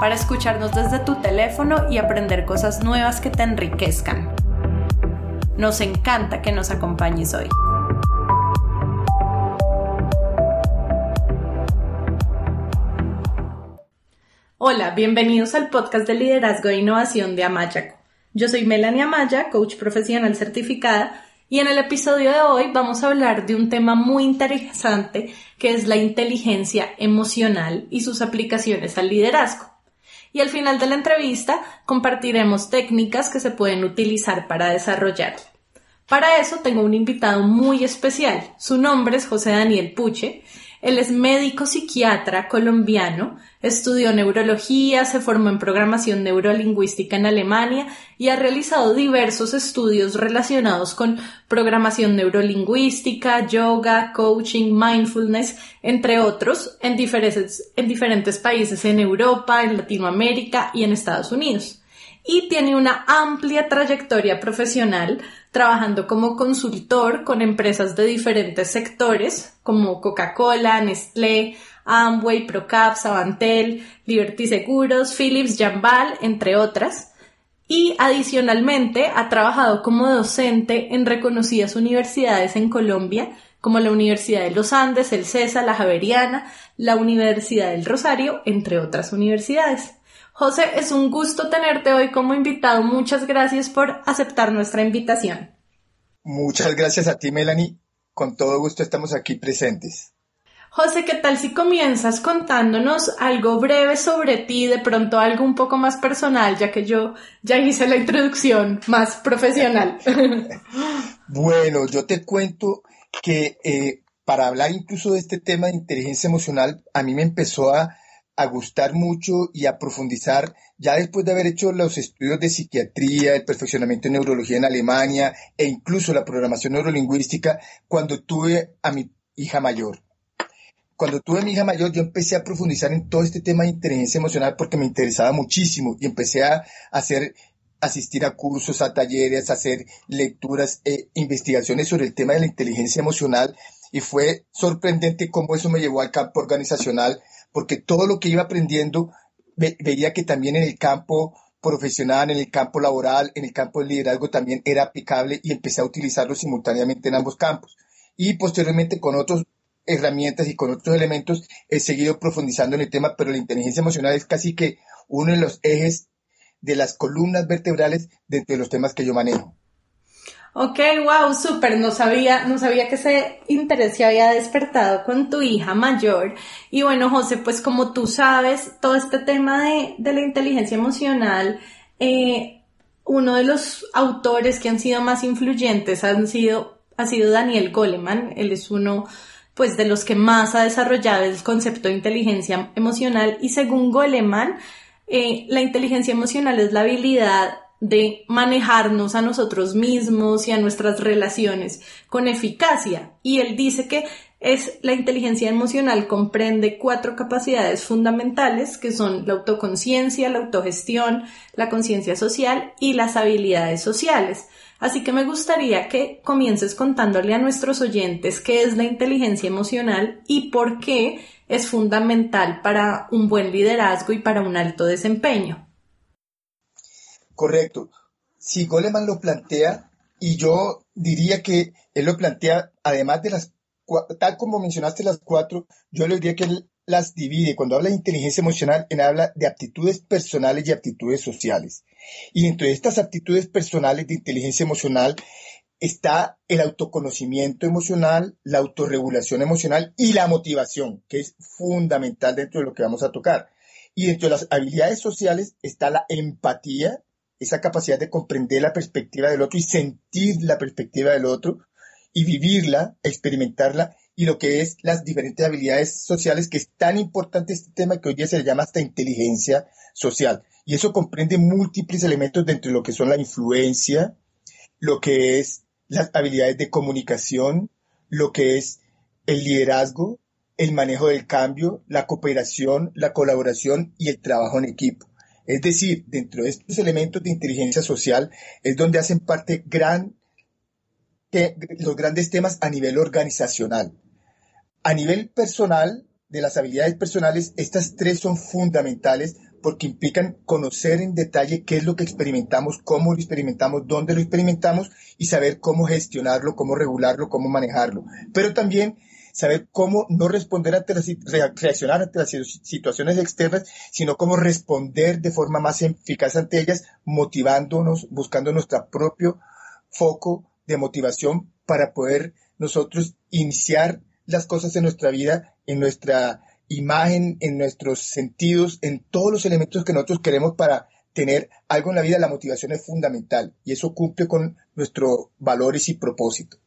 para escucharnos desde tu teléfono y aprender cosas nuevas que te enriquezcan. Nos encanta que nos acompañes hoy. Hola, bienvenidos al podcast de liderazgo e innovación de Amayaco. Yo soy Melanie Amaya, coach profesional certificada, y en el episodio de hoy vamos a hablar de un tema muy interesante que es la inteligencia emocional y sus aplicaciones al liderazgo y al final de la entrevista compartiremos técnicas que se pueden utilizar para desarrollarla. Para eso tengo un invitado muy especial. Su nombre es José Daniel Puche él es médico psiquiatra colombiano, estudió neurología, se formó en programación neurolingüística en Alemania y ha realizado diversos estudios relacionados con programación neurolingüística, yoga, coaching, mindfulness, entre otros, en diferentes, en diferentes países en Europa, en Latinoamérica y en Estados Unidos. Y tiene una amplia trayectoria profesional trabajando como consultor con empresas de diferentes sectores como Coca-Cola, Nestlé, Amway, Procap, Avantel, Liberty Seguros, Philips, Jambal, entre otras. Y adicionalmente ha trabajado como docente en reconocidas universidades en Colombia, como la Universidad de los Andes, el CESA, la Javeriana, la Universidad del Rosario, entre otras universidades. José, es un gusto tenerte hoy como invitado. Muchas gracias por aceptar nuestra invitación. Muchas gracias a ti, Melanie. Con todo gusto estamos aquí presentes. José, ¿qué tal si comienzas contándonos algo breve sobre ti, de pronto algo un poco más personal, ya que yo ya hice la introducción más profesional? bueno, yo te cuento que eh, para hablar incluso de este tema de inteligencia emocional, a mí me empezó a, a gustar mucho y a profundizar, ya después de haber hecho los estudios de psiquiatría, el perfeccionamiento en neurología en Alemania e incluso la programación neurolingüística, cuando tuve a mi hija mayor. Cuando tuve a mi hija mayor, yo empecé a profundizar en todo este tema de inteligencia emocional porque me interesaba muchísimo y empecé a hacer asistir a cursos, a talleres, a hacer lecturas e investigaciones sobre el tema de la inteligencia emocional y fue sorprendente cómo eso me llevó al campo organizacional porque todo lo que iba aprendiendo veía que también en el campo profesional, en el campo laboral, en el campo del liderazgo también era aplicable y empecé a utilizarlo simultáneamente en ambos campos. Y posteriormente con otras herramientas y con otros elementos he seguido profundizando en el tema, pero la inteligencia emocional es casi que uno de los ejes de las columnas vertebrales dentro de los temas que yo manejo. Ok, wow, súper. No sabía, no sabía que ese interés se había despertado con tu hija mayor. Y bueno, José, pues como tú sabes, todo este tema de, la inteligencia emocional, eh, uno de los autores que han sido más influyentes han sido, ha sido Daniel Goleman. Él es uno, pues, de los que más ha desarrollado el concepto de inteligencia emocional. Y según Goleman, eh, la inteligencia emocional es la habilidad de manejarnos a nosotros mismos y a nuestras relaciones con eficacia. Y él dice que es la inteligencia emocional comprende cuatro capacidades fundamentales que son la autoconciencia, la autogestión, la conciencia social y las habilidades sociales. Así que me gustaría que comiences contándole a nuestros oyentes qué es la inteligencia emocional y por qué es fundamental para un buen liderazgo y para un alto desempeño. Correcto. Si Goleman lo plantea, y yo diría que él lo plantea, además de las, tal como mencionaste las cuatro, yo le diría que él las divide. Cuando habla de inteligencia emocional, él habla de aptitudes personales y aptitudes sociales. Y entre estas aptitudes personales de inteligencia emocional está el autoconocimiento emocional, la autorregulación emocional y la motivación, que es fundamental dentro de lo que vamos a tocar. Y dentro de las habilidades sociales está la empatía, esa capacidad de comprender la perspectiva del otro y sentir la perspectiva del otro y vivirla, experimentarla y lo que es las diferentes habilidades sociales, que es tan importante este tema que hoy día se llama hasta inteligencia social. Y eso comprende múltiples elementos dentro de lo que son la influencia, lo que es las habilidades de comunicación, lo que es el liderazgo, el manejo del cambio, la cooperación, la colaboración y el trabajo en equipo. Es decir, dentro de estos elementos de inteligencia social es donde hacen parte gran, los grandes temas a nivel organizacional. A nivel personal, de las habilidades personales, estas tres son fundamentales porque implican conocer en detalle qué es lo que experimentamos, cómo lo experimentamos, dónde lo experimentamos y saber cómo gestionarlo, cómo regularlo, cómo manejarlo. Pero también saber cómo no responder ante las, reaccionar ante las situaciones externas, sino cómo responder de forma más eficaz ante ellas, motivándonos, buscando nuestro propio foco de motivación para poder nosotros iniciar las cosas en nuestra vida, en nuestra imagen, en nuestros sentidos, en todos los elementos que nosotros queremos para tener algo en la vida, la motivación es fundamental y eso cumple con nuestros valores y propósitos.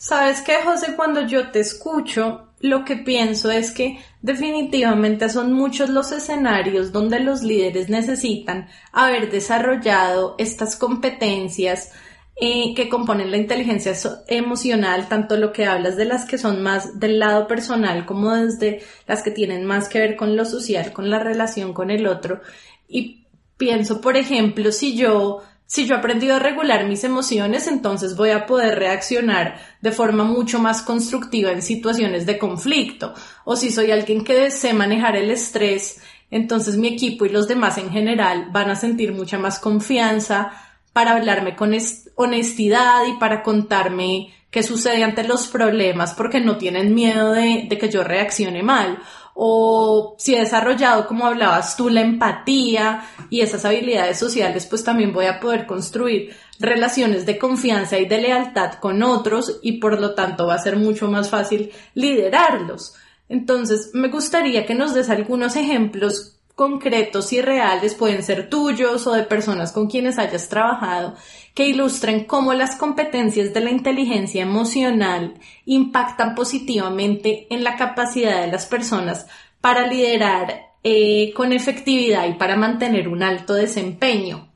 Sabes qué, José, cuando yo te escucho, lo que pienso es que definitivamente son muchos los escenarios donde los líderes necesitan haber desarrollado estas competencias eh, que componen la inteligencia emocional, tanto lo que hablas de las que son más del lado personal como desde las que tienen más que ver con lo social, con la relación con el otro. Y pienso, por ejemplo, si yo si yo he aprendido a regular mis emociones, entonces voy a poder reaccionar de forma mucho más constructiva en situaciones de conflicto. O si soy alguien que desee manejar el estrés, entonces mi equipo y los demás en general van a sentir mucha más confianza para hablarme con honestidad y para contarme qué sucede ante los problemas porque no tienen miedo de, de, que yo reaccione mal. O si he desarrollado, como hablabas tú, la empatía y esas habilidades sociales, pues también voy a poder construir relaciones de confianza y de lealtad con otros y por lo tanto va a ser mucho más fácil liderarlos. Entonces, me gustaría que nos des algunos ejemplos concretos y reales, pueden ser tuyos o de personas con quienes hayas trabajado, que ilustren cómo las competencias de la inteligencia emocional impactan positivamente en la capacidad de las personas para liderar eh, con efectividad y para mantener un alto desempeño.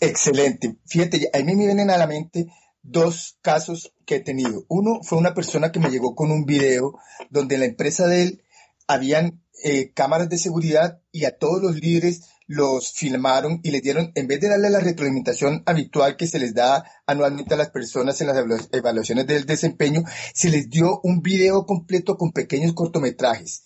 Excelente. Fíjate, a mí me vienen a la mente dos casos que he tenido. Uno fue una persona que me llegó con un video donde la empresa de él habían eh, cámaras de seguridad y a todos los líderes los filmaron y les dieron, en vez de darle la retroalimentación habitual que se les da anualmente a las personas en las evaluaciones del desempeño, se les dio un video completo con pequeños cortometrajes.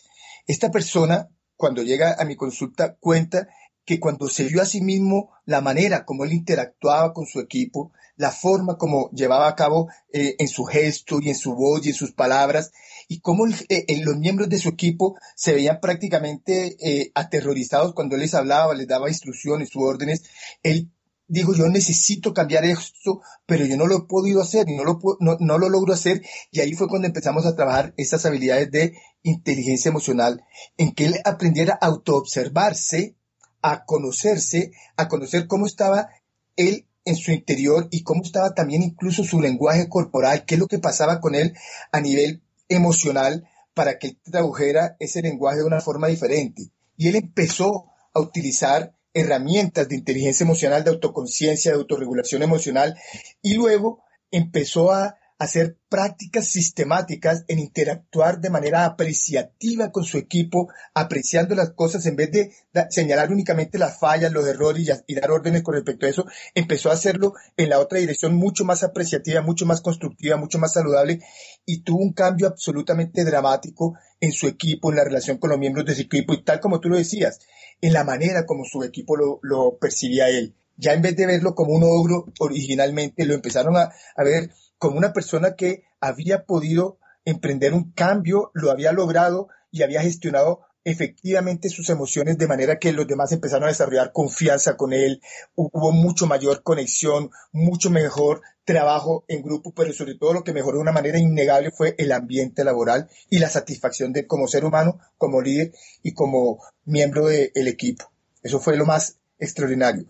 Esta persona, cuando llega a mi consulta, cuenta que cuando se vio a sí mismo la manera como él interactuaba con su equipo, la forma como llevaba a cabo eh, en su gesto y en su voz y en sus palabras, y cómo eh, los miembros de su equipo se veían prácticamente eh, aterrorizados cuando él les hablaba, les daba instrucciones u órdenes. Él dijo, yo necesito cambiar esto, pero yo no lo he podido hacer y no lo, no, no lo logro hacer. Y ahí fue cuando empezamos a trabajar esas habilidades de inteligencia emocional, en que él aprendiera a autoobservarse, a conocerse, a conocer cómo estaba él en su interior y cómo estaba también incluso su lenguaje corporal, qué es lo que pasaba con él a nivel emocional para que él tradujera ese lenguaje de una forma diferente. Y él empezó a utilizar herramientas de inteligencia emocional, de autoconciencia, de autorregulación emocional, y luego empezó a hacer prácticas sistemáticas en interactuar de manera apreciativa con su equipo, apreciando las cosas en vez de señalar únicamente las fallas, los errores y, dar órdenes con respecto a eso, empezó a hacerlo en la otra dirección mucho más apreciativa, mucho más constructiva, mucho más saludable y tuvo un cambio absolutamente dramático en su equipo, en la relación con los miembros de su equipo y tal como tú lo decías, en la manera como su equipo lo, percibía él. Ya en vez de verlo como un ogro originalmente, lo empezaron a ver como una persona que había podido emprender un cambio, lo había logrado y había gestionado efectivamente sus emociones de manera que los demás empezaron a desarrollar confianza con él, hubo mucho mayor conexión, mucho mejor trabajo en grupo, pero sobre todo lo que mejoró de una manera innegable fue el ambiente laboral y la satisfacción de como ser humano, como líder y como miembro del equipo. Eso fue lo más extraordinario.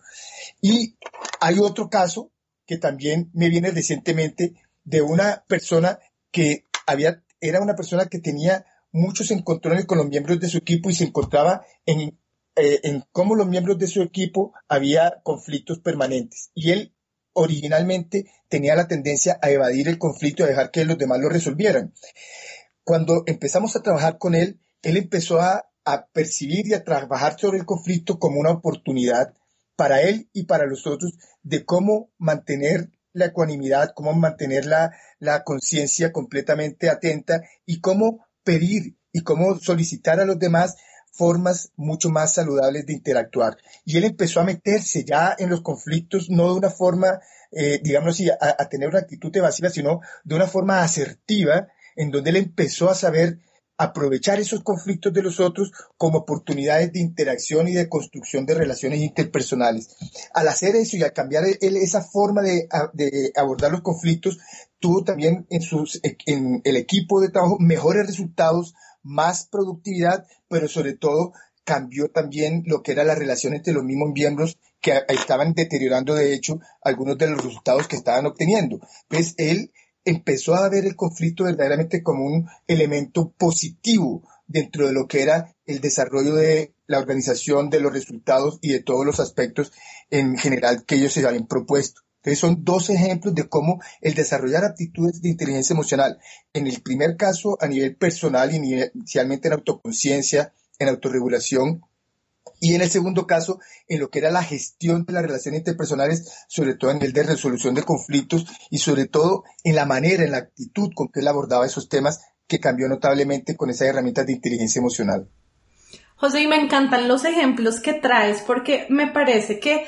Y hay otro caso que también me viene recientemente de una persona que había, era una persona que tenía muchos encontrones con los miembros de su equipo y se encontraba en, eh, en cómo los miembros de su equipo había conflictos permanentes. Y él originalmente tenía la tendencia a evadir el conflicto y a dejar que los demás lo resolvieran. Cuando empezamos a trabajar con él, él empezó a, percibir y a trabajar sobre el conflicto como una oportunidad para él y para los otros de cómo mantener la ecuanimidad, cómo mantener la, la conciencia completamente atenta y cómo pedir y cómo solicitar a los demás formas mucho más saludables de interactuar. Y él empezó a meterse ya en los conflictos, no de una forma, eh, digamos así, a, tener una actitud evasiva, sino de una forma asertiva, en donde él empezó a saber aprovechar esos conflictos de los otros como oportunidades de interacción y de construcción de relaciones interpersonales. Al hacer eso y al cambiar esa forma de, abordar los conflictos, tuvo también en el equipo de trabajo mejores resultados, más productividad, pero sobre todo cambió también lo que era la relación entre los mismos miembros que estaban deteriorando de hecho algunos de los resultados que estaban obteniendo. Pues él empezó a ver el conflicto verdaderamente como un elemento positivo dentro de lo que era el desarrollo de la organización, de los resultados y de todos los aspectos en general que ellos se habían propuesto. Entonces son dos ejemplos de cómo el desarrollar aptitudes de inteligencia emocional, en el primer caso a nivel personal inicialmente en autoconciencia, en autorregulación, y en el segundo caso, en lo que era la gestión de las relaciones interpersonales, sobre todo en el de resolución de conflictos y sobre todo en la manera, en la actitud con que él abordaba esos temas que cambió notablemente con esas herramientas de inteligencia emocional. José, y me encantan los ejemplos que traes porque me parece que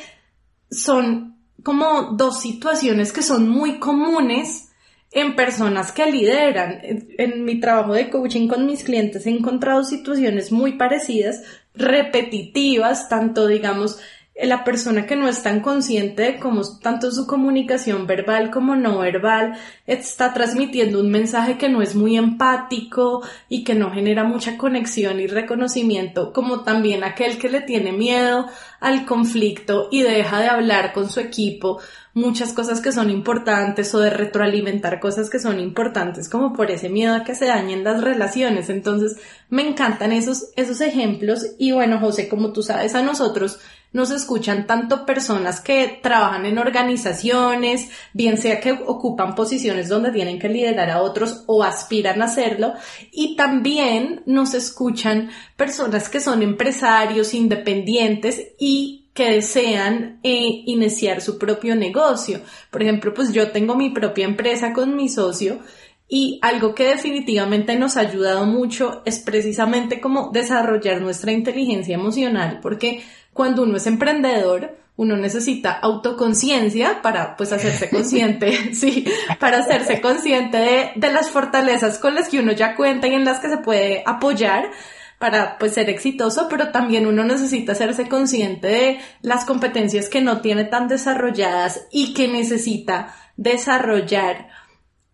son como dos situaciones que son muy comunes en personas que lideran. En, mi trabajo de coaching con mis clientes he encontrado situaciones muy parecidas, repetitivas, tanto digamos la persona que no es tan consciente de cómo tanto su comunicación verbal como no verbal está transmitiendo un mensaje que no es muy empático y que no genera mucha conexión y reconocimiento, como también aquel que le tiene miedo al conflicto y deja de hablar con su equipo muchas cosas que son importantes o de retroalimentar cosas que son importantes como por ese miedo a que se dañen las relaciones. Entonces, me encantan esos, esos ejemplos y bueno, José, como tú sabes, a nosotros nos escuchan tanto personas que trabajan en organizaciones, bien sea que ocupan posiciones donde tienen que liderar a otros o aspiran a hacerlo, y también nos escuchan personas que son empresarios independientes y que desean eh, iniciar su propio negocio. Por ejemplo, pues yo tengo mi propia empresa con mi socio y algo que definitivamente nos ha ayudado mucho es precisamente como desarrollar nuestra inteligencia emocional, porque cuando uno es emprendedor, uno necesita autoconciencia para pues hacerse consciente, sí, para hacerse consciente de, de, las fortalezas con las que uno ya cuenta y en las que se puede apoyar para pues ser exitoso, pero también uno necesita hacerse consciente de las competencias que no tiene tan desarrolladas y que necesita desarrollar.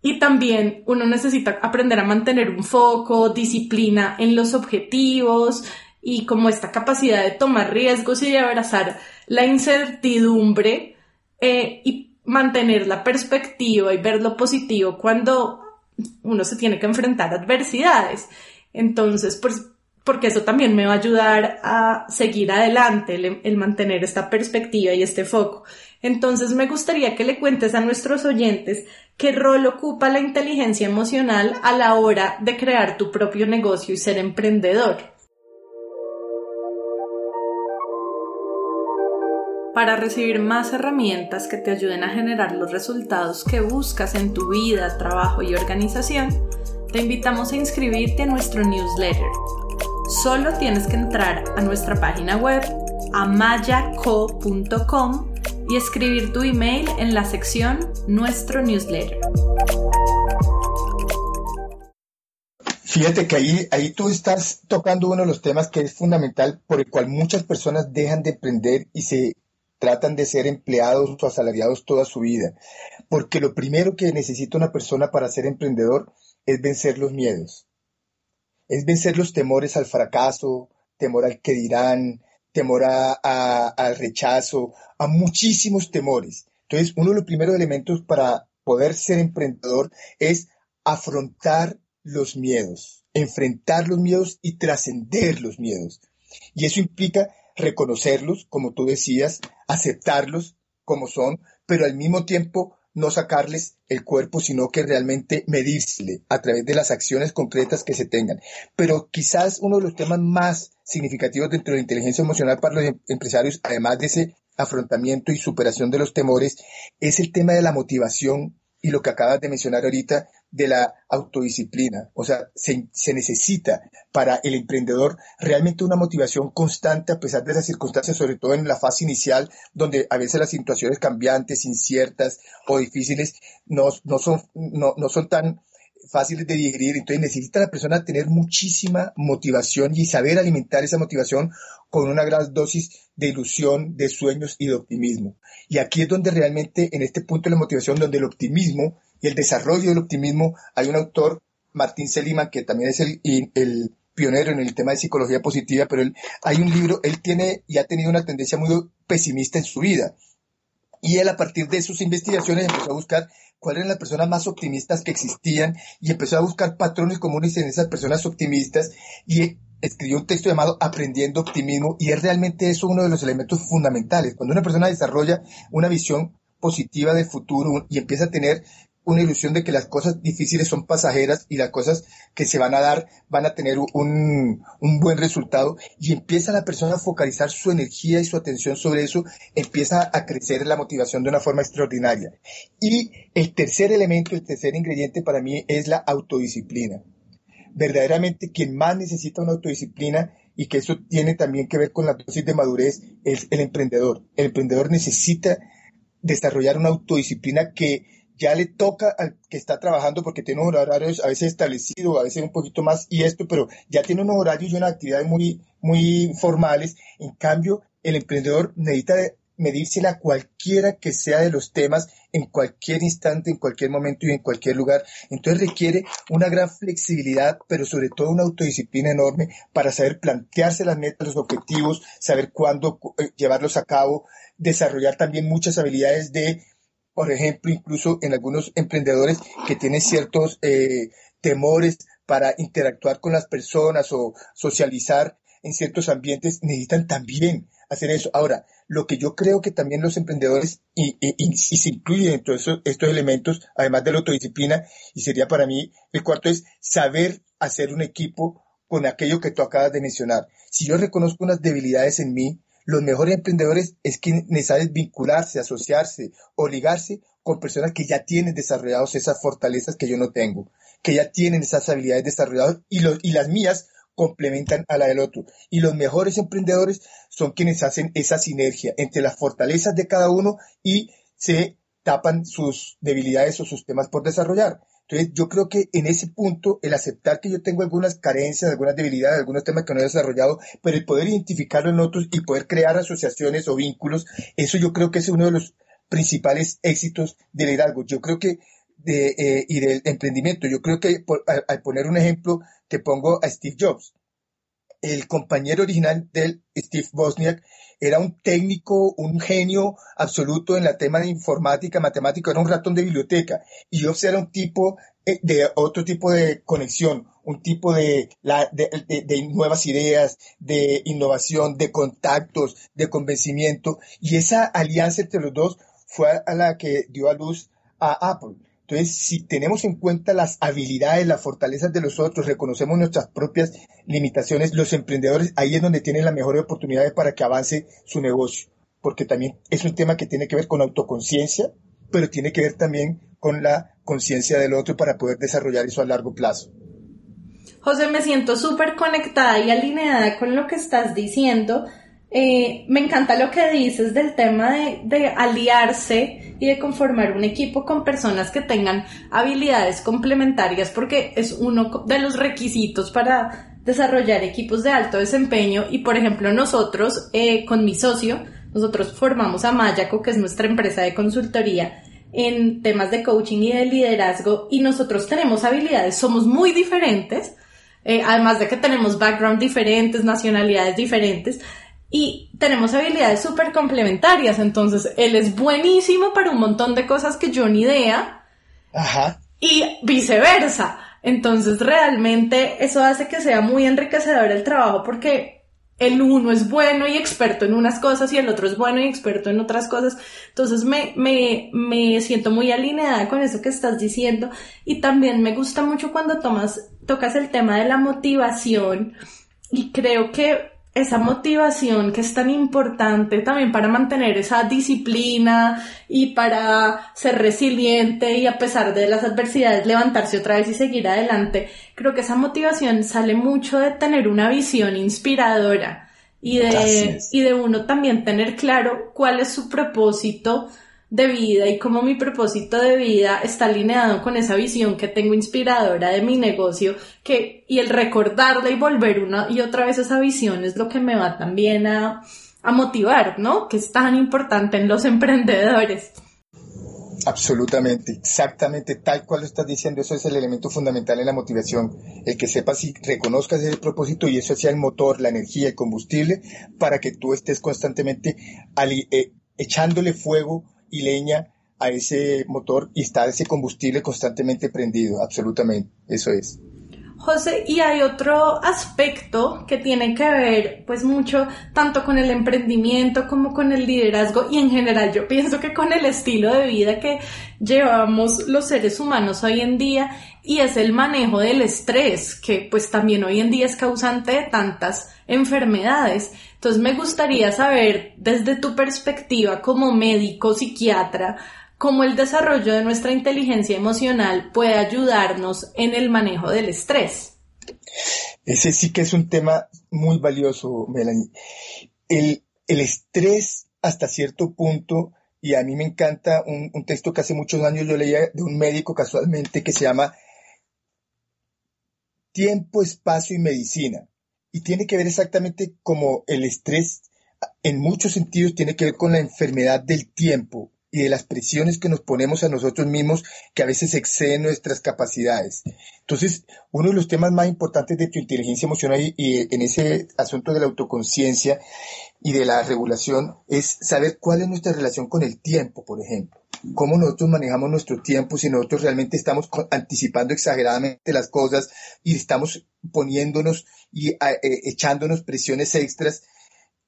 Y también uno necesita aprender a mantener un foco, disciplina en los objetivos, y como esta capacidad de tomar riesgos y de abrazar la incertidumbre eh, y mantener la perspectiva y ver lo positivo cuando uno se tiene que enfrentar adversidades. Entonces, pues, porque eso también me va a ayudar a seguir adelante, el, el mantener esta perspectiva y este foco. Entonces, me gustaría que le cuentes a nuestros oyentes qué rol ocupa la inteligencia emocional a la hora de crear tu propio negocio y ser emprendedor. Para recibir más herramientas que te ayuden a generar los resultados que buscas en tu vida, trabajo y organización, te invitamos a inscribirte a nuestro newsletter. Solo tienes que entrar a nuestra página web amayaco.com y escribir tu email en la sección Nuestro newsletter. Fíjate que ahí, ahí tú estás tocando uno de los temas que es fundamental por el cual muchas personas dejan de emprender y se tratan de ser empleados o asalariados toda su vida. Porque lo primero que necesita una persona para ser emprendedor es vencer los miedos. Es vencer los temores al fracaso, temor al que dirán, temor al rechazo, a muchísimos temores. Entonces, uno de los primeros elementos para poder ser emprendedor es afrontar los miedos, enfrentar los miedos y trascender los miedos. Y eso implica reconocerlos, como tú decías, aceptarlos como son, pero al mismo tiempo no sacarles el cuerpo, sino que realmente medírsele a través de las acciones concretas que se tengan. Pero quizás uno de los temas más significativos dentro de la inteligencia emocional para los em-, empresarios, además de ese afrontamiento y superación de los temores, es el tema de la motivación y lo que acabas de mencionar ahorita de la autodisciplina. O sea, se, necesita para el emprendedor realmente una motivación constante a pesar de las circunstancias, sobre todo en la fase inicial, donde a veces las situaciones cambiantes, inciertas o difíciles no, no, son, no, no son tan fáciles de digerir, entonces necesita la persona tener muchísima motivación y saber alimentar esa motivación con una gran dosis de ilusión, de sueños y de optimismo. Y aquí es donde realmente, en este punto de la motivación, donde el optimismo y el desarrollo del optimismo, hay un autor, Martín Seliman, que también es el, el pionero en el tema de psicología positiva, pero él, hay un libro, él tiene y ha tenido una tendencia muy pesimista en su vida. Y él a partir de sus investigaciones empezó a buscar cuáles eran las personas más optimistas que existían y empezó a buscar patrones comunes en esas personas optimistas y escribió un texto llamado Aprendiendo Optimismo y es realmente eso uno de los elementos fundamentales. Cuando una persona desarrolla una visión positiva del futuro y empieza a tener una ilusión de que las cosas difíciles son pasajeras y las cosas que se van a dar van a tener un, un, buen resultado y empieza la persona a focalizar su energía y su atención sobre eso, empieza a crecer la motivación de una forma extraordinaria. Y el tercer elemento, el tercer ingrediente para mí es la autodisciplina. Verdaderamente quien más necesita una autodisciplina y que eso tiene también que ver con la dosis de madurez es el emprendedor. El emprendedor necesita desarrollar una autodisciplina que ya le toca al que está trabajando porque tiene unos horarios a veces establecidos, a veces un poquito más y esto, pero ya tiene unos horarios y unas actividades muy, muy formales. En cambio, el emprendedor necesita medírsela a cualquiera que sea de los temas en cualquier instante, en cualquier momento y en cualquier lugar. Entonces requiere una gran flexibilidad, pero sobre todo una autodisciplina enorme para saber plantearse las metas, los objetivos, saber cuándo eh, llevarlos a cabo, desarrollar también muchas habilidades de por ejemplo, incluso en algunos emprendedores que tienen ciertos eh, temores para interactuar con las personas o socializar en ciertos ambientes, necesitan también hacer eso. Ahora, lo que yo creo que también los emprendedores, y, se incluyen dentro de estos elementos, además de la autodisciplina, y sería para mí el cuarto es saber hacer un equipo con aquello que tú acabas de mencionar. Si yo reconozco unas debilidades en mí, los mejores emprendedores es quienes saben vincularse, asociarse o ligarse con personas que ya tienen desarrollados esas fortalezas que yo no tengo, que ya tienen esas habilidades desarrolladas y, y las mías complementan a la del otro. Y los mejores emprendedores son quienes hacen esa sinergia entre las fortalezas de cada uno y se tapan sus debilidades o sus temas por desarrollar. Entonces, yo creo que en ese punto, el aceptar que yo tengo algunas carencias, algunas debilidades, algunos temas que no he desarrollado, pero el poder identificarlo en otros y poder crear asociaciones o vínculos, eso yo creo que es uno de los principales éxitos del liderazgo. Yo creo que de, eh, y del emprendimiento. Yo creo que al, poner un ejemplo, te pongo a Steve Jobs. El compañero original del Steve Bosniak era un técnico, un genio absoluto en la tema de informática, matemática, era un ratón de biblioteca. Y Jobs era un tipo eh, de otro tipo de conexión, un tipo de, de, nuevas ideas, de innovación, de contactos, de convencimiento. Y esa alianza entre los dos fue a la que dio a luz a Apple. Entonces, si tenemos en cuenta las habilidades, las fortalezas de los otros, reconocemos nuestras propias limitaciones, los emprendedores ahí es donde tienen las mejores oportunidades para que avance su negocio, porque también es un tema que tiene que ver con autoconciencia, pero tiene que ver también con la conciencia del otro para poder desarrollar eso a largo plazo. José, me siento súper conectada y alineada con lo que estás diciendo. Eh, me encanta lo que dices del tema de aliarse y de conformar un equipo con personas que tengan habilidades complementarias porque es uno de los requisitos para desarrollar equipos de alto desempeño. Y por ejemplo nosotros eh, con mi socio nosotros formamos a Mayaco que es nuestra empresa de consultoría en temas de coaching y de liderazgo y nosotros tenemos habilidades, somos muy diferentes, eh, además de que tenemos background diferentes, nacionalidades diferentes, y tenemos habilidades súper complementarias. Entonces, él es buenísimo para un montón de cosas que yo ni idea. Ajá. y viceversa. Entonces realmente eso hace que sea muy enriquecedor el trabajo porque el uno es bueno y experto en unas cosas y el otro es bueno y experto en otras cosas. Entonces me, me, me siento muy alineada con eso que estás diciendo y también me gusta mucho cuando tomas, tocas el tema de la motivación y creo que esa motivación que es tan importante también para mantener esa disciplina y para ser resiliente y a pesar de las adversidades levantarse otra vez y seguir adelante. Creo que esa motivación sale mucho de tener una visión inspiradora y de, y de uno también tener claro cuál es su propósito de vida y cómo mi propósito de vida está alineado con esa visión que tengo inspiradora de mi negocio, que, y el recordarla y volver una y otra vez esa visión es lo que me va también a, a motivar, ¿no? Que es tan importante en los emprendedores. Absolutamente, exactamente tal cual lo estás diciendo, eso es el elemento fundamental en la motivación, el que sepas y reconozcas el propósito y eso sea el motor, la energía, el combustible, para que tú estés constantemente eh, echándole fuego y leña a ese motor y está ese combustible constantemente prendido, absolutamente, eso es. José, y hay otro aspecto que tiene que ver pues mucho tanto con el emprendimiento como con el liderazgo y en general yo pienso que con el estilo de vida que llevamos los seres humanos hoy en día y es el manejo del estrés que pues también hoy en día es causante de tantas enfermedades. Entonces me gustaría saber desde tu perspectiva como médico, psiquiatra, cómo el desarrollo de nuestra inteligencia emocional puede ayudarnos en el manejo del estrés. Ese sí que es un tema muy valioso, Melanie. El, estrés hasta cierto punto, y a mí me encanta un, texto que hace muchos años yo leía de un médico casualmente que se llama Tiempo, Espacio y Medicina y tiene que ver exactamente como el estrés, en muchos sentidos, tiene que ver con la enfermedad del tiempo y de las presiones que nos ponemos a nosotros mismos que a veces exceden nuestras capacidades. Entonces, uno de los temas más importantes de tu inteligencia emocional y, y en ese asunto de la autoconciencia y de la regulación es saber cuál es nuestra relación con el tiempo, por ejemplo cómo nosotros manejamos nuestro tiempo, si nosotros realmente estamos anticipando exageradamente las cosas y estamos poniéndonos y eh, echándonos presiones extras,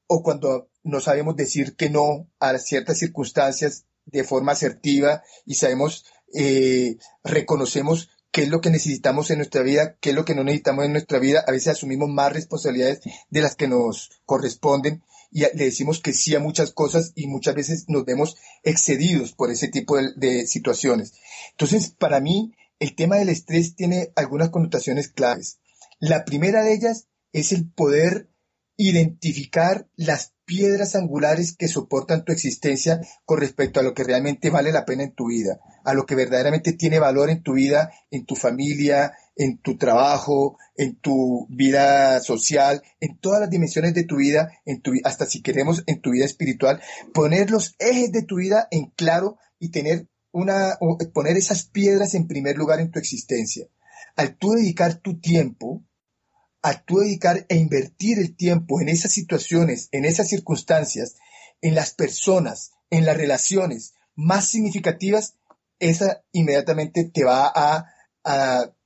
o cuando no sabemos decir que no a ciertas circunstancias de forma asertiva y sabemos, eh, reconocemos qué es lo que necesitamos en nuestra vida, qué es lo que no necesitamos en nuestra vida, a veces asumimos más responsabilidades de las que nos corresponden y le decimos que sí a muchas cosas y muchas veces nos vemos excedidos por ese tipo de, situaciones. Entonces, para mí, el tema del estrés tiene algunas connotaciones claves. La primera de ellas es el poder identificar las piedras angulares que soportan tu existencia con respecto a lo que realmente vale la pena en tu vida, a lo que verdaderamente tiene valor en tu vida, en tu familia, en tu trabajo, en tu vida social, en todas las dimensiones de tu vida, en tu, hasta si queremos en tu vida espiritual, poner los ejes de tu vida en claro y tener una, poner esas piedras en primer lugar en tu existencia. Al tú dedicar tu tiempo, al tú dedicar e invertir el tiempo en esas situaciones, en esas circunstancias, en las personas, en las relaciones más significativas, esa inmediatamente te va a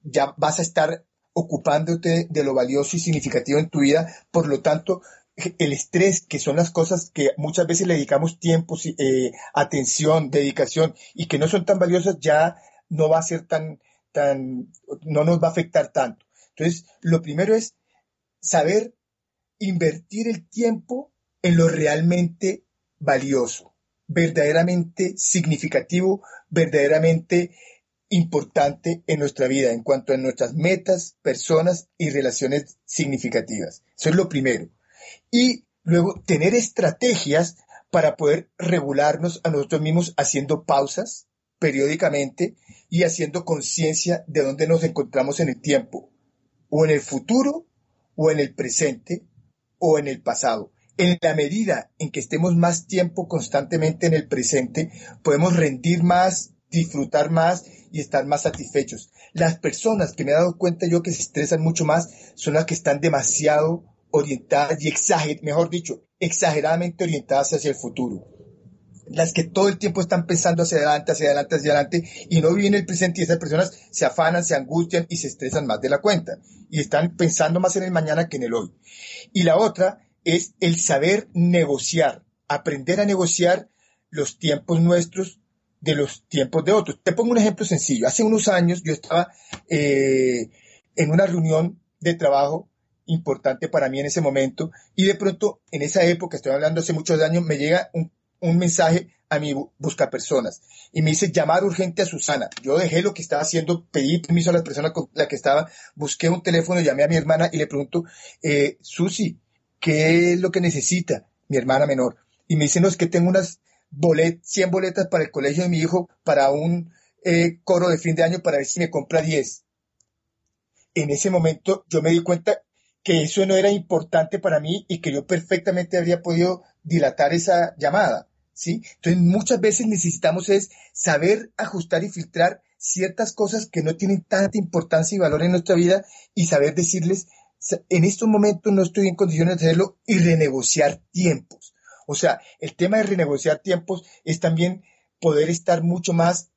ya vas a estar ocupándote de lo valioso y significativo en tu vida, por lo tanto, el estrés, que son las cosas que muchas veces le dedicamos tiempo, eh, atención, dedicación y que no son tan valiosas, ya no va a ser tan, tan, no nos va a afectar tanto. Entonces, lo primero es saber invertir el tiempo en lo realmente valioso, verdaderamente significativo, verdaderamente importante en nuestra vida en cuanto a nuestras metas, personas y relaciones significativas. Eso es lo primero. Y luego tener estrategias para poder regularnos a nosotros mismos haciendo pausas periódicamente y haciendo conciencia de dónde nos encontramos en el tiempo, o en el futuro, o en el presente, o en el pasado. En la medida en que estemos más tiempo constantemente en el presente, podemos rendir más, disfrutar más y estar más satisfechos. Las personas que me he dado cuenta yo que se estresan mucho más son las que están demasiado orientadas y exager, mejor dicho, exageradamente orientadas hacia el futuro. Las que todo el tiempo están pensando hacia adelante, hacia adelante, hacia adelante, y no viven el presente y esas personas se afanan, se angustian y se estresan más de la cuenta, y están pensando más en el mañana que en el hoy. Y la otra es el saber negociar, aprender a negociar los tiempos nuestros de los tiempos de otros. Te pongo un ejemplo sencillo. Hace unos años yo estaba eh, en una reunión de trabajo importante para mí en ese momento y de pronto en esa época, estoy hablando hace muchos años, me llega un, mensaje a mi busca personas y me dice llamar urgente a Susana. Yo dejé lo que estaba haciendo, pedí permiso a las personas con la que estaba, busqué un teléfono, llamé a mi hermana y le pregunto, eh, Susi, ¿qué es lo que necesita mi hermana menor? Y me dice, no, es que tengo unas bolet 100 boletas para el colegio de mi hijo para un eh, coro de fin de año para ver si me compra 10. En ese momento yo me di cuenta que eso no era importante para mí y que yo perfectamente habría podido dilatar esa llamada, Entonces muchas veces necesitamos es saber ajustar y filtrar ciertas cosas que no tienen tanta importancia y valor en nuestra vida y saber decirles, en estos momentos no estoy en condiciones de hacerlo y renegociar tiempos. O sea, el tema de renegociar tiempos es también poder estar mucho más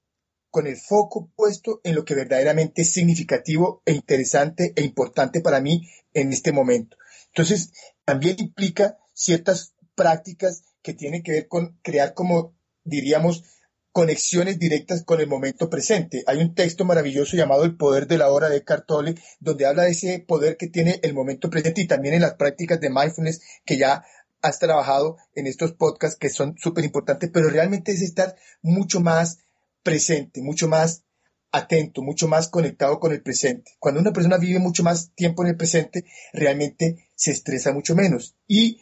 con el foco puesto en lo que verdaderamente es significativo e interesante e importante para mí en este momento. Entonces, también implica ciertas prácticas que tienen que ver con crear como diríamos conexiones directas con el momento presente. Hay un texto maravilloso llamado El poder de la hora de Cartole, donde habla de ese poder que tiene el momento presente y también en las prácticas de mindfulness que ya has trabajado en estos podcasts que son súper importantes, pero realmente es estar mucho más presente, mucho más atento, mucho más conectado con el presente. Cuando una persona vive mucho más tiempo en el presente, realmente se estresa mucho menos. Y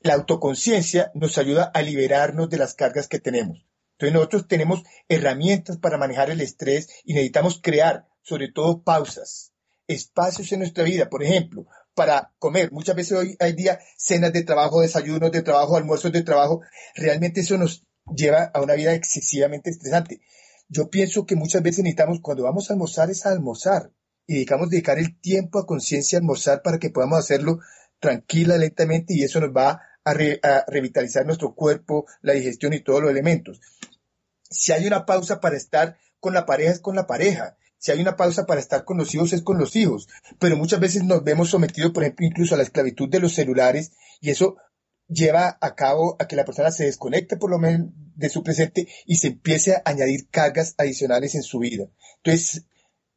la autoconciencia nos ayuda a liberarnos de las cargas que tenemos. Entonces nosotros tenemos herramientas para manejar el estrés y necesitamos crear, sobre todo, pausas, espacios en nuestra vida. Por ejemplo, para comer. Muchas veces hoy hay día cenas de trabajo, desayunos de trabajo, almuerzos de trabajo. Realmente eso nos lleva a una vida excesivamente estresante. Yo pienso que muchas veces necesitamos, cuando vamos a almorzar, es a almorzar. Y dedicamos dedicar el tiempo a conciencia almorzar para que podamos hacerlo tranquila, lentamente, y eso nos va a, revitalizar nuestro cuerpo, la digestión y todos los elementos. Si hay una pausa para estar con la pareja, es con la pareja si hay una pausa para estar con los hijos es con los hijos, pero muchas veces nos vemos sometidos, por ejemplo, incluso a la esclavitud de los celulares y eso lleva a cabo a que la persona se desconecte por lo menos de su presente y se empiece a añadir cargas adicionales en su vida. Entonces,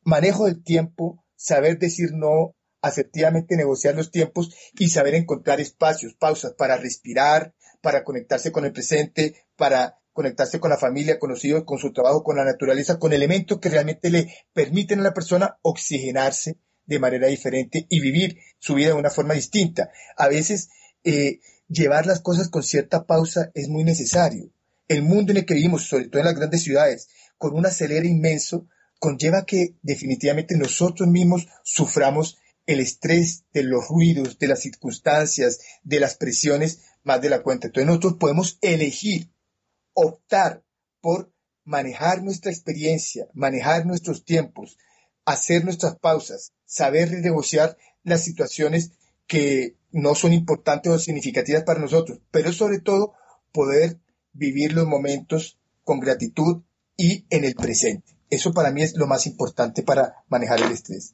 manejo del tiempo, saber decir no, asertivamente negociar los tiempos y saber encontrar espacios, pausas para respirar, para conectarse con el presente, para conectarse con la familia, con los hijos, con su trabajo, con la naturaleza, con elementos que realmente le permiten a la persona oxigenarse de manera diferente y vivir su vida de una forma distinta. A veces eh, llevar las cosas con cierta pausa es muy necesario. El mundo en el que vivimos, sobre todo en las grandes ciudades, con un acelere inmenso, conlleva que definitivamente nosotros mismos suframos el estrés de los ruidos, de las circunstancias, de las presiones más de la cuenta. Entonces nosotros podemos elegir optar por manejar nuestra experiencia, manejar nuestros tiempos, hacer nuestras pausas, saber renegociar las situaciones que no son importantes o significativas para nosotros, pero sobre todo poder vivir los momentos con gratitud y en el presente. Eso para mí es lo más importante para manejar el estrés.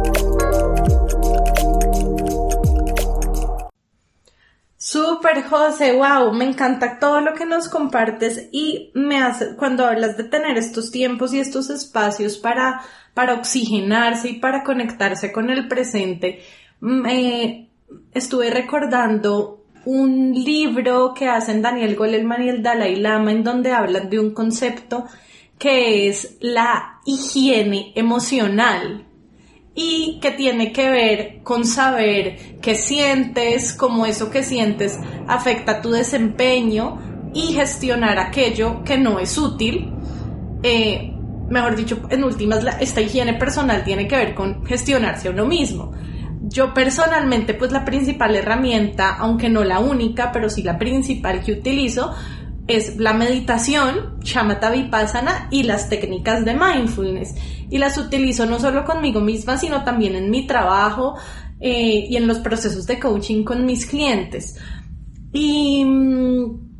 Súper, José, wow, me encanta todo lo que nos compartes y me hace, cuando hablas de tener estos tiempos y estos espacios para, para oxigenarse y para conectarse con el presente, me estuve recordando un libro que hacen Daniel Goleman y el Dalai Lama en donde hablan de un concepto que es la higiene emocional y que tiene que ver con saber qué sientes, cómo eso que sientes afecta tu desempeño, y gestionar aquello que no es útil. Eh, mejor dicho, en últimas, esta higiene personal tiene que ver con gestionarse a uno mismo. Yo personalmente, pues la principal herramienta, aunque no la única, pero sí la principal que utilizo, es la meditación, Shamatha Vipassana y las técnicas de mindfulness. Y las utilizo no solo conmigo misma, sino también en mi trabajo eh, y en los procesos de coaching con mis clientes. Y mm,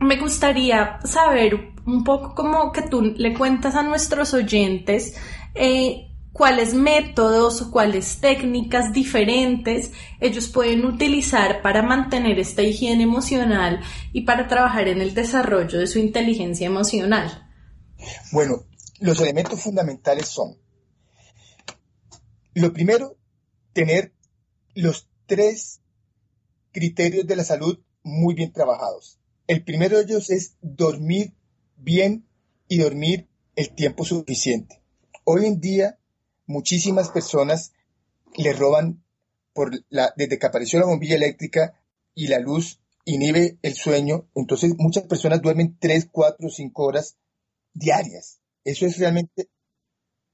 me gustaría saber un poco como que tú le cuentas a nuestros oyentes eh, cuáles métodos o cuáles técnicas diferentes ellos pueden utilizar para mantener esta higiene emocional y para trabajar en el desarrollo de su inteligencia emocional. Bueno, los elementos fundamentales son, lo primero, tener los tres criterios de la salud muy bien trabajados. El primero de ellos es dormir bien y dormir el tiempo suficiente. Hoy en día muchísimas personas le roban por la, desde que apareció la bombilla eléctrica y la luz inhibe el sueño, entonces muchas personas duermen 3, 4, 5 horas diarias. Eso es realmente,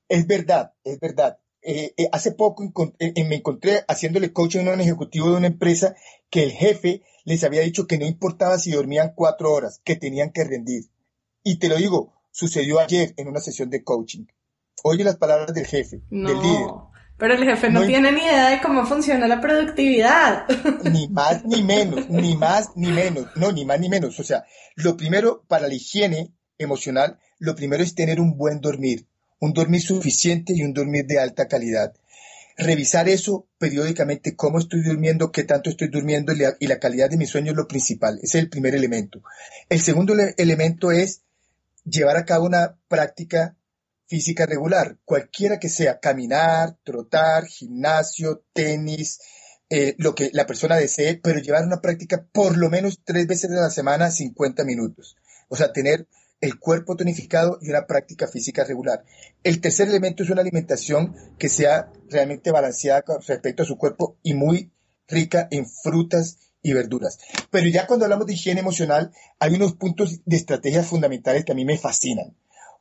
es verdad, es verdad. Eh, eh, hace poco eh, me encontré haciéndole coaching a un ejecutivo de una empresa que el jefe les había dicho que no importaba si dormían cuatro horas, que tenían que rendir. Y te lo digo, sucedió ayer en una sesión de coaching. Oye las palabras del jefe, del líder. Pero el jefe no, tiene ni idea de cómo funciona la productividad. Ni más ni menos, ni más ni menos, no, ni más ni menos. O sea, lo primero para la higiene emocional, lo primero es tener un buen dormir, un dormir suficiente y un dormir de alta calidad. Revisar eso periódicamente, cómo estoy durmiendo, qué tanto estoy durmiendo y la, calidad de mi sueño es lo principal. Ese es el primer elemento. El segundo elemento es llevar a cabo una práctica física regular, cualquiera que sea, caminar, trotar, gimnasio, tenis, eh, lo que la persona desee, pero llevar una práctica por lo menos tres veces a la semana, 50 minutos. O sea, tener el cuerpo tonificado y una práctica física regular. El tercer elemento es una alimentación que sea realmente balanceada con respecto a su cuerpo y muy rica en frutas y verduras. Pero ya cuando hablamos de higiene emocional, hay unos puntos de estrategias fundamentales que a mí me fascinan.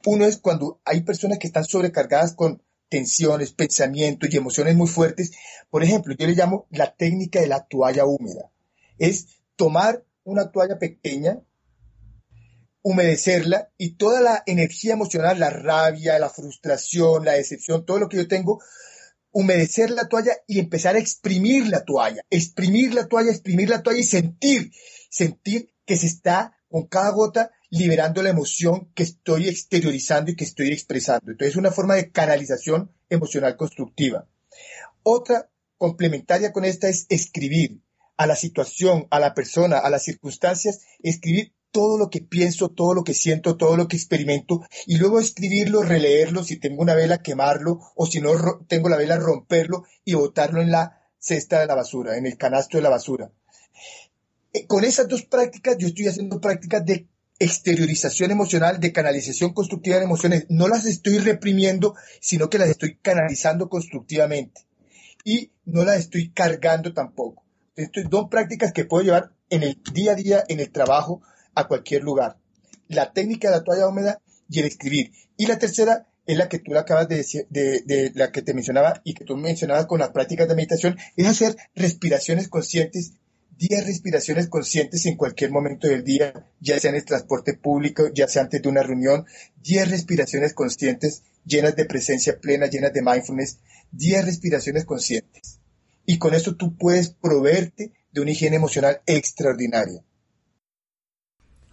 Uno es cuando hay personas que están sobrecargadas con tensiones, pensamientos y emociones muy fuertes. Por ejemplo, yo le llamo la técnica de la toalla húmeda. Es tomar una toalla pequeña, humedecerla y toda la energía emocional, la rabia, la frustración, la decepción, todo lo que yo tengo, humedecer la toalla y empezar a exprimir la toalla, exprimir la toalla, exprimir la toalla y sentir, sentir que se está con cada gota liberando la emoción que estoy exteriorizando y que estoy expresando. Entonces es una forma de canalización emocional constructiva. Otra complementaria con esta es escribir a la situación, a la persona, a las circunstancias, escribir todo lo que pienso, todo lo que siento, todo lo que experimento y luego escribirlo, releerlo, si tengo una vela, quemarlo o si no tengo la vela, romperlo y botarlo en la cesta de la basura, en el canasto de la basura. Eh, con esas dos prácticas yo estoy haciendo prácticas de exteriorización emocional, de canalización constructiva de emociones. No las estoy reprimiendo, sino que las estoy canalizando constructivamente. Y no las estoy cargando tampoco. Estas son prácticas que puedo llevar en el día a día, en el trabajo, a cualquier lugar. La técnica de la toalla húmeda y el escribir. Y la tercera es la que tú acabas de decir, de, de, la que te mencionaba y que tú mencionabas con las prácticas de meditación, es hacer respiraciones conscientes 10 respiraciones conscientes en cualquier momento del día, ya sea en el transporte público, ya sea antes de una reunión, 10 respiraciones conscientes llenas de presencia plena, llenas de mindfulness, 10 respiraciones conscientes. Y con eso tú puedes proveerte de una higiene emocional extraordinaria.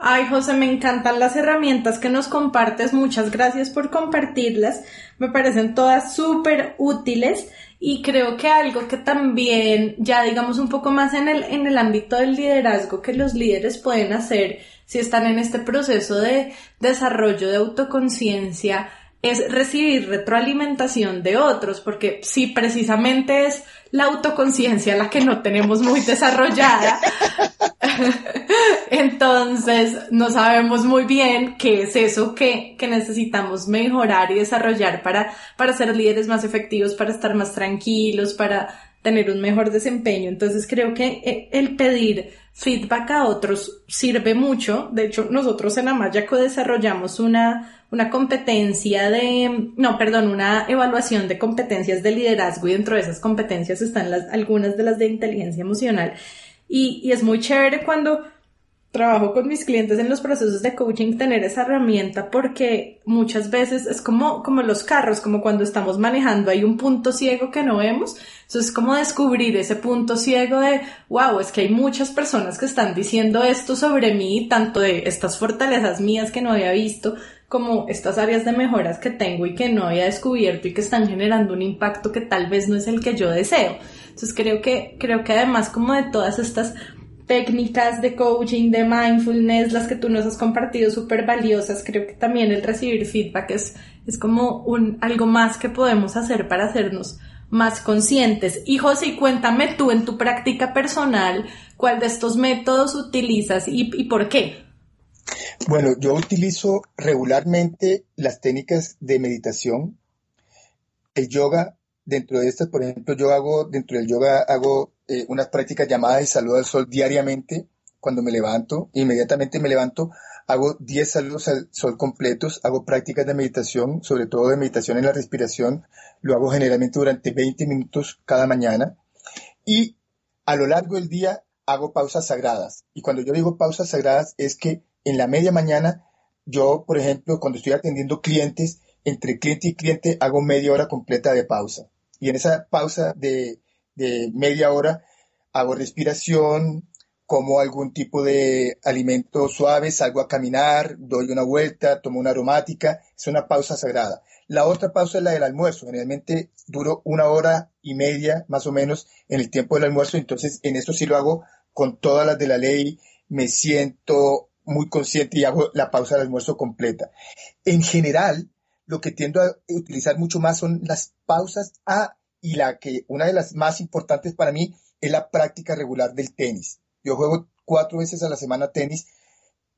Ay, José, me encantan las herramientas que nos compartes. Muchas gracias por compartirlas. Me parecen todas súper útiles y creo que algo que también, ya digamos un poco más en el, en el ámbito del liderazgo que los líderes pueden hacer si están en este proceso de desarrollo de autoconciencia, es recibir retroalimentación de otros, porque si precisamente es la autoconciencia la que no tenemos muy desarrollada, entonces no sabemos muy bien qué es eso que, que, necesitamos mejorar y desarrollar para, para ser líderes más efectivos, para estar más tranquilos, para tener un mejor desempeño. Entonces creo que eh, el pedir feedback a otros sirve mucho. De hecho, nosotros en Amayaco desarrollamos una, una competencia de, no, perdón, una evaluación de competencias de liderazgo y dentro de esas competencias están las, algunas de las de inteligencia emocional. Y, y es muy chévere cuando trabajo con mis clientes en los procesos de coaching tener esa herramienta porque muchas veces es como, como los carros, como cuando estamos manejando hay un punto ciego que no vemos. Entonces es como descubrir ese punto ciego de, wow, es que hay muchas personas que están diciendo esto sobre mí, tanto de estas fortalezas mías que no había visto, como estas áreas de mejoras que tengo y que no había descubierto y que están generando un impacto que tal vez no es el que yo deseo. Entonces creo que, creo que además como de todas estas técnicas de coaching, de mindfulness, las que tú nos has compartido súper valiosas. Creo que también el recibir feedback es, es como un, algo más que podemos hacer para hacernos más conscientes. Y José, cuéntame tú en tu práctica personal, ¿cuál de estos métodos utilizas y, y por qué? Bueno, yo utilizo regularmente las técnicas de meditación, el yoga. Dentro de estas, por ejemplo, yo hago, dentro del yoga hago eh, unas prácticas llamadas de salud al sol diariamente. Cuando me levanto, inmediatamente me levanto, hago 10 saludos al sol completos, hago prácticas de meditación, sobre todo de meditación en la respiración, lo hago generalmente durante 20 minutos cada mañana y a lo largo del día hago pausas sagradas. Y cuando yo digo pausas sagradas es que en la media mañana yo, por ejemplo, cuando estoy atendiendo clientes, entre cliente y cliente hago media hora completa de pausa. Y en esa pausa de de media hora, hago respiración, como algún tipo de alimento suave, salgo a caminar, doy una vuelta, tomo una aromática, es una pausa sagrada. La otra pausa es la del almuerzo, generalmente duro una hora y media más o menos en el tiempo del almuerzo, entonces en eso sí lo hago con todas las de la ley, me siento muy consciente y hago la pausa del almuerzo completa. En general, lo que tiendo a utilizar mucho más son las pausas a y la que una de las más importantes para mí es la práctica regular del tenis. Yo juego cuatro veces a la semana tenis,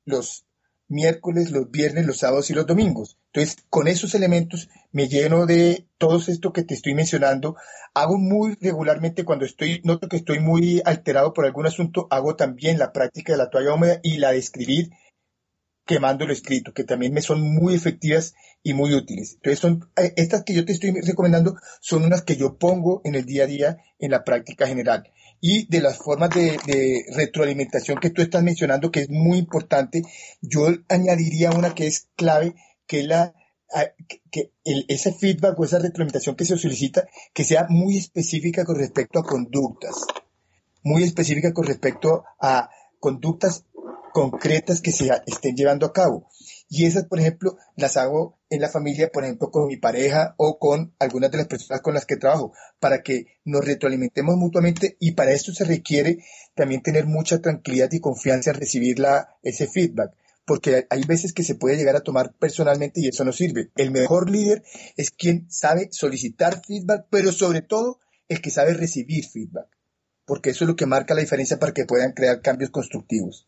los miércoles, los viernes, los sábados y los domingos. Entonces, con esos elementos me lleno de todo esto que te estoy mencionando. Hago muy regularmente cuando estoy, noto que estoy muy alterado por algún asunto, hago también la práctica de la toalla húmeda y la de escribir quemando lo escrito, que también me son muy efectivas y muy útiles. Entonces, son, eh, estas que yo te estoy recomendando son unas que yo pongo en el día a día en la práctica general. Y de las formas de, retroalimentación que tú estás mencionando, que es muy importante, yo añadiría una que es clave, que es la, que ese feedback o esa retroalimentación que se solicita, que sea muy específica con respecto a conductas, muy específica con respecto a conductas concretas que se estén llevando a cabo. Y esas, por ejemplo, las hago en la familia, por ejemplo, con mi pareja o con algunas de las personas con las que trabajo, para que nos retroalimentemos mutuamente y para esto se requiere también tener mucha tranquilidad y confianza en recibir la, ese feedback, porque hay veces que se puede llegar a tomar personalmente y eso no sirve. El mejor líder es quien sabe solicitar feedback, pero sobre todo el que sabe recibir feedback, porque eso es lo que marca la diferencia para que puedan crear cambios constructivos.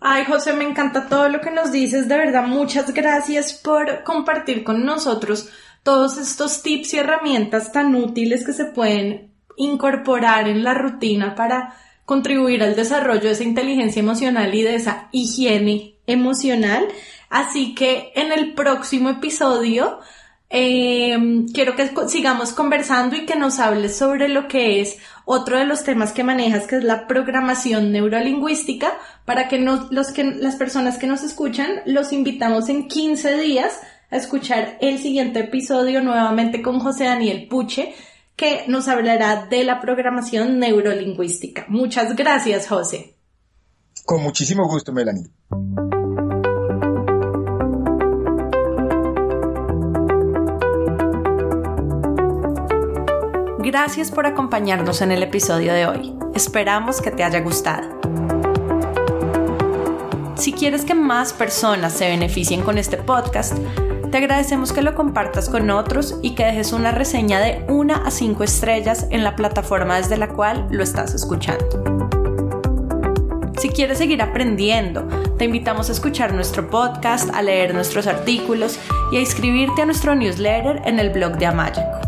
Ay, José, me encanta todo lo que nos dices. De verdad, muchas gracias por compartir con nosotros todos estos tips y herramientas tan útiles que se pueden incorporar en la rutina para contribuir al desarrollo de esa inteligencia emocional y de esa higiene emocional. Así que en el próximo episodio eh, quiero que sigamos conversando y que nos hables sobre lo que es otro de los temas que manejas, que es la programación neurolingüística, para que, los que las personas que nos escuchan los invitamos en 15 días a escuchar el siguiente episodio nuevamente con José Daniel Puche, que nos hablará de la programación neurolingüística. Muchas gracias, José. Con muchísimo gusto, Melanie. Gracias por acompañarnos en el episodio de hoy. Esperamos que te haya gustado. Si quieres que más personas se beneficien con este podcast, te agradecemos que lo compartas con otros y que dejes una reseña de una a cinco estrellas en la plataforma desde la cual lo estás escuchando. Si quieres seguir aprendiendo, te invitamos a escuchar nuestro podcast, a leer nuestros artículos y a inscribirte a nuestro newsletter en el blog de Amayaco.